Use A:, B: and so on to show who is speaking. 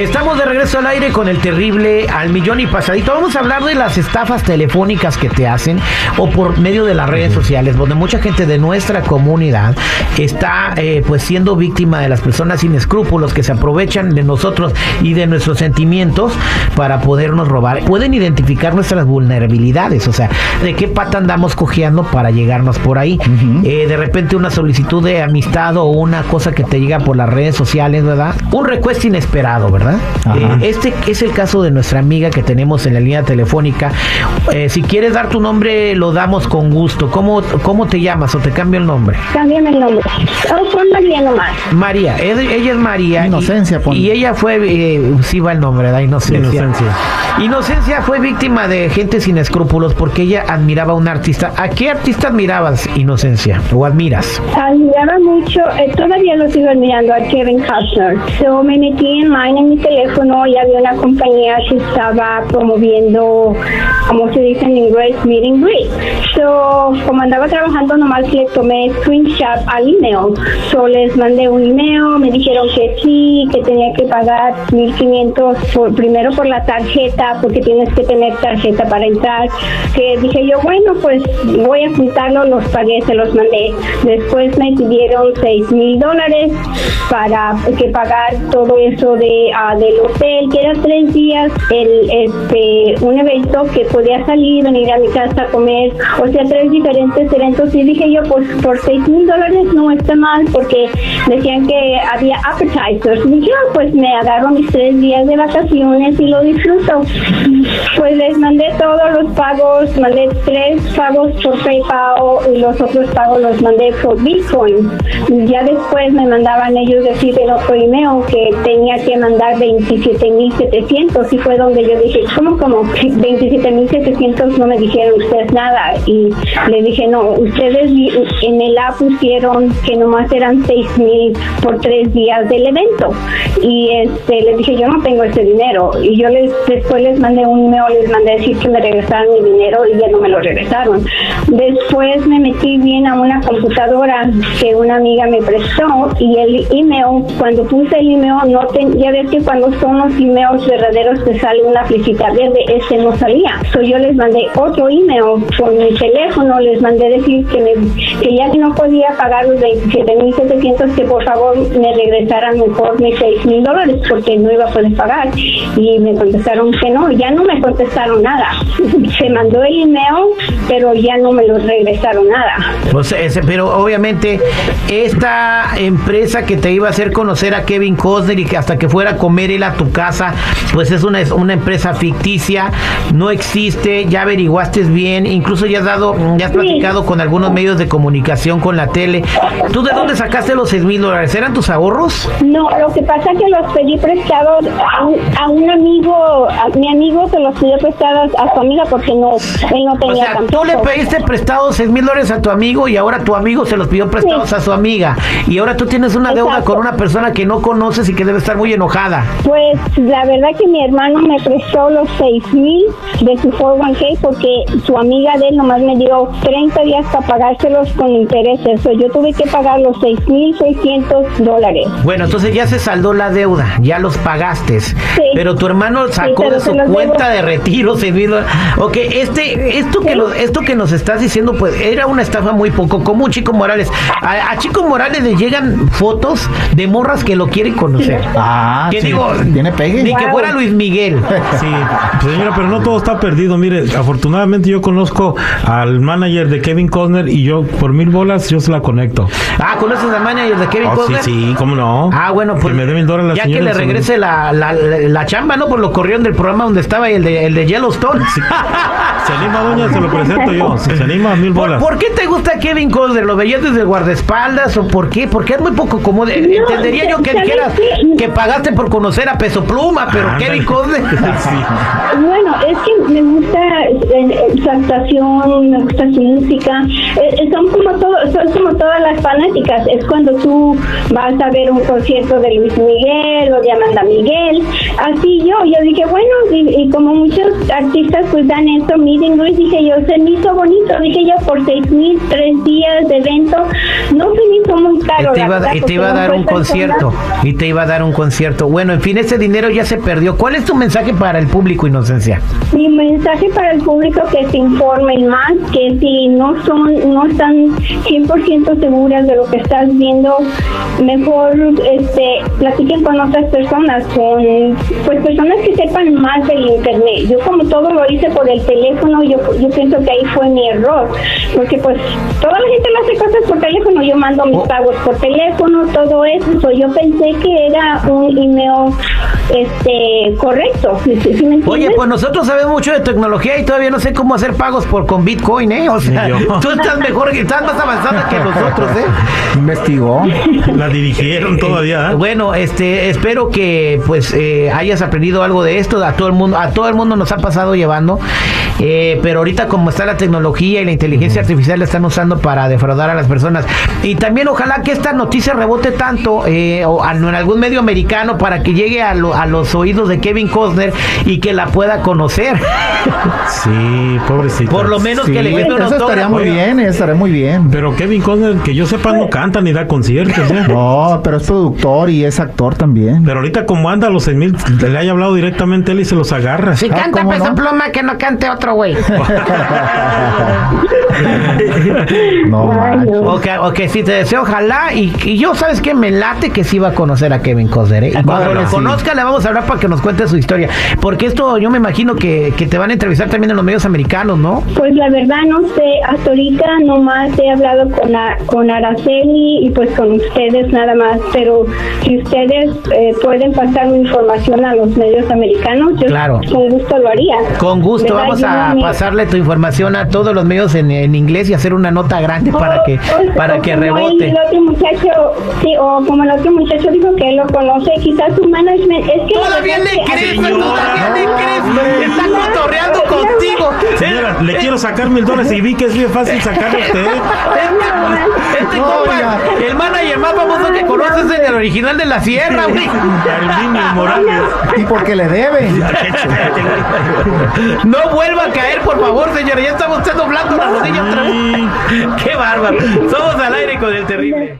A: Estamos de regreso al aire con el terrible al millón y pasadito. Vamos a hablar de las estafas telefónicas que te hacen o por medio de las redes sociales, donde mucha gente de nuestra comunidad está eh, pues siendo víctima de las personas sin escrúpulos que se aprovechan de nosotros y de nuestros sentimientos para podernos robar. Pueden identificar nuestras vulnerabilidades, o sea, de qué pata andamos cojeando para llegarnos por ahí. Eh, de repente una solicitud de amistad o una cosa que te llega por las redes sociales, ¿verdad? Un request inesperado, ¿verdad? Eh, este es el caso de nuestra amiga que tenemos en la línea telefónica. Eh, si quieres dar tu nombre, lo damos con gusto. ¿Cómo, cómo te llamas o te cambio el nombre?
B: Cámbiame el nombre. Oh, pon María nomás.
A: María, ella ella es María.
C: Inocencia.
A: Y, ella fue, eh, sí va el nombre, ¿verdad? Inocencia. Inocencia fue víctima de gente sin escrúpulos porque ella admiraba a un artista. ¿A qué artista admirabas, Inocencia? ¿O admiras?
B: Admiraba mucho, eh, todavía lo sigo admirando a Kevin Costner. So me metí en line en mi teléfono y había una compañía que estaba promoviendo, como se dice en inglés, meet and greet. So, como andaba trabajando, nomás le tomé screenshot al email. So les mandé un email, me dijeron que sí, que tenía que pagar 1500 por, primero por la tarjeta, porque tienes que tener tarjeta para entrar. Que dije yo, bueno, pues voy a juntarlo, los pagué, se los mandé. Después me pidieron 6 mil dólares para que pagar todo eso de ah, del hotel, que era tres días, el este un evento que podía salir, venir a mi casa a comer, o sea, tres diferentes eventos. Y dije yo, pues por 6 mil dólares no está mal, porque decían que había appetizers. Y dije, "Ah, pues me agarro mis tres días de vacaciones y lo disfruto. Pues les mandé todos los pagos, mandé tres pagos por PayPal y los otros pagos los mandé por Bitcoin. Ya después me mandaban ellos decir en otro email que tenía que mandar 27.700 y fue donde yo dije, ¿cómo como 27.700 no me dijeron ustedes nada? Y le dije, no, ustedes en el app pusieron que nomás eran 6.000 por tres días del evento. Y este le dije, yo no tengo ese dinero. Y yo les después les mandé un email, les mandé decir que me regresaran mi dinero y ya no me lo regresaron. Después me metí bien a una computadora que una amiga me prestó y el email, cuando puse el email, no ten- ya ves que cuando son los emails verdaderos te sale una flechita verde, ese no salía. So yo les mandé otro email con mi teléfono, les mandé decir que, me- que ya que no podía pagar los 27.700, que por favor me regresaran mejor mis 6.000 dólares porque no iba a poder pagar. Y me contestaron que no, ya no me contestaron nada. Se mandó el email, pero ya no me lo regresaron nada.
A: Pues ese, pero obviamente esta empresa que te iba a hacer conocer a Kevin Costner y que hasta que fuera a comer él a tu casa, pues es una, es una empresa ficticia, no existe, ya averiguaste bien, incluso ya has dado, ya has
B: Sí.
A: platicado con algunos medios de comunicación, con la tele. ¿Tú de dónde sacaste los 6 mil dólares? ¿Eran tus ahorros?
B: No, lo que pasa es que los pedí prestados a un, a un amigo, a mi amigo se los pidió prestados a su amiga porque no, él no
A: O
B: tenía
A: sea,
B: tampoco.
A: tú le pediste prestados 6 mil dólares a tu amigo y ahora tu amigo se los pidió prestados
B: Sí.
A: a su amiga. Y ahora tú tienes una deuda con una persona que no conoces y que debe estar muy enojada.
B: Pues la verdad que mi hermano me prestó los seis mil de su 401k porque su amiga de él nomás me dio 30 días para pagárselos con intereses. So, yo tuve que pagar los seis mil 600 dólares.
A: Bueno, entonces ya se saldó la deuda, ya los pagaste. Pero tu hermano sacó de
B: se
A: su cuenta
B: debo.
A: de retiro dólares. Ok, este, esto que, lo- esto que nos estás diciendo, pues era una estafa muy poco común, Chico Morales. A, a Chico Morales le llegan fotos de morras que lo quieren conocer.
C: Ah,
A: ¿Qué
C: sí,
A: digo?
C: Tiene pegue.
A: Ni que fuera Luis Miguel.
D: Sí, señora, pero no todo está perdido. Mire, afortunadamente yo conozco al manager de Kevin Costner y yo por mil bolas yo se la conecto.
A: Ah, ¿conoces al manager de Kevin
D: Oh, sí,
A: Costner?
D: sí, cómo no.
A: Ah, bueno, pues
D: Que me dé mil dólares la
A: ya que le regrese la, la, la, la chamba, ¿no? Por lo corrieron del programa donde estaba el de, el de Yellowstone.
D: Se anima, doña, se lo presento yo. Si se anima, mil
A: ¿Por,
D: bolas.
A: por qué te gusta Kevin Costner? ¿Lo veías desde el guardaespaldas o por qué? Porque es muy poco común.
B: No,
A: Entendería yo que
B: ¿sabes
A: dijeras que pagaste por conocer a Peso Pluma, pero
D: Ándale.
A: Kevin Costner.
D: Sí.
B: Bueno, es que me gusta eh, eh, su actuación, me gusta su música. Eh, eh, son como todo, son como todas las fanáticas. Es cuando tú vas a ver un concierto de Luis Miguel o de Amanda Miguel. Así yo, yo dije, bueno, y, y como muchos artistas pues dan eso, meet Meeting Greet, dije yo, se me hizo bonito, dije yo, por seis mil, tres días de evento, no se me hizo muy
A: Y
B: caro.
A: te,
B: la
A: iba,
B: verdad,
A: y te iba a dar un concierto. Y te iba a dar un concierto. Bueno, en fin, ese dinero ya se perdió. ¿Cuál es tu mensaje para el público, Inocencia?
B: Mi mensaje para el público que se informen más, que si no son, no están 100% seguras de lo que estás viendo, mejor este platiquen con otras personas, con pues personas que sepan más del internet. Yo como todo lo hice por el teléfono, yo, yo pienso que ahí fue mi error, porque pues toda la gente lo hace cosas por teléfono, yo mando mis
A: Oh.
B: pagos por teléfono, todo eso, so, yo pensé que era un email este correcto, ¿sí, sí me entiendes?
A: Oye, pues nosotros sabemos mucho de tecnología y todavía no sé cómo hacer pagos por con Bitcoin, ¿eh? O sea, tú estás mejor, que estás más avanzada que nosotros, ¿eh?
C: Investigó.
D: La dirigieron todavía. ¿eh?
A: Bueno, este, espero que pues eh, hayas aprendido algo de esto. A todo el mundo, a todo el mundo nos ha pasado llevando. Eh, pero ahorita como está la tecnología y la inteligencia artificial la están usando para defraudar a las personas. Y también ojalá que esta noticia rebote tanto eh, o en algún medio americano para que llegue a, lo- a los oídos de Kevin Costner y que la pueda conocer.
D: Sí, pobrecito.
A: Por lo menos
C: Sí,
A: que le firme un
C: eso estaría muy bien, estaría muy bien.
D: Pero Kevin Costner, que yo sepa, no canta ni da conciertos, ¿eh?
C: No, pero es productor y es actor también.
D: Pero ahorita como anda a los 6 mil, le haya hablado directamente él y se los agarra.
A: Si
C: Ah,
A: canta
C: ¿cómo
A: peso
C: no?
A: pluma, que no cante otro güey.
C: No manches.
B: no.
A: Ok, ok, sí, te deseo, ojalá. Y, y yo, ¿sabes qué? Me late que sí va a conocer a Kevin Costner. ¿eh? Y cuando lo
C: sí.
A: conozca, le vamos a hablar para que nos cuente su historia. Porque esto yo me imagino que, que te van a entrevistar también en los medios americanos, ¿no?
B: Pues la verdad no sé, hasta ahorita nomás he hablado con, a- con Araceli y pues con ustedes nada más, pero si ustedes eh, pueden pasar mi información a los medios americanos, yo
A: Claro.
B: con gusto lo haría.
A: Con gusto,
B: ¿Verdad?
A: vamos
B: Yo
A: a
B: mi-
A: pasarle tu información a todos los medios en, en inglés y hacer una nota grande para que,
B: O- o-
A: para
B: o
A: que rebote.
B: El otro muchacho, sí, o como el otro muchacho dijo que lo conoce, quizás su management, es que...
A: Todavía le crees,
D: señora,
A: todavía le crees. Está cotorreando contigo.
D: Señora, le quiero sacar mil dólares y vi que es bien fácil sacarle a usted.
A: Este, este
C: No,
A: compa,
C: ya.
A: el manager más famoso que conoces es el original de la sierra, güey.
D: Arminio Morales.
C: Y porque le debe.
A: No vuelva a caer, por favor, señora. Ya está usted doblando la rodilla otra vez. Qué bárbaro. Somos al aire con el terrible.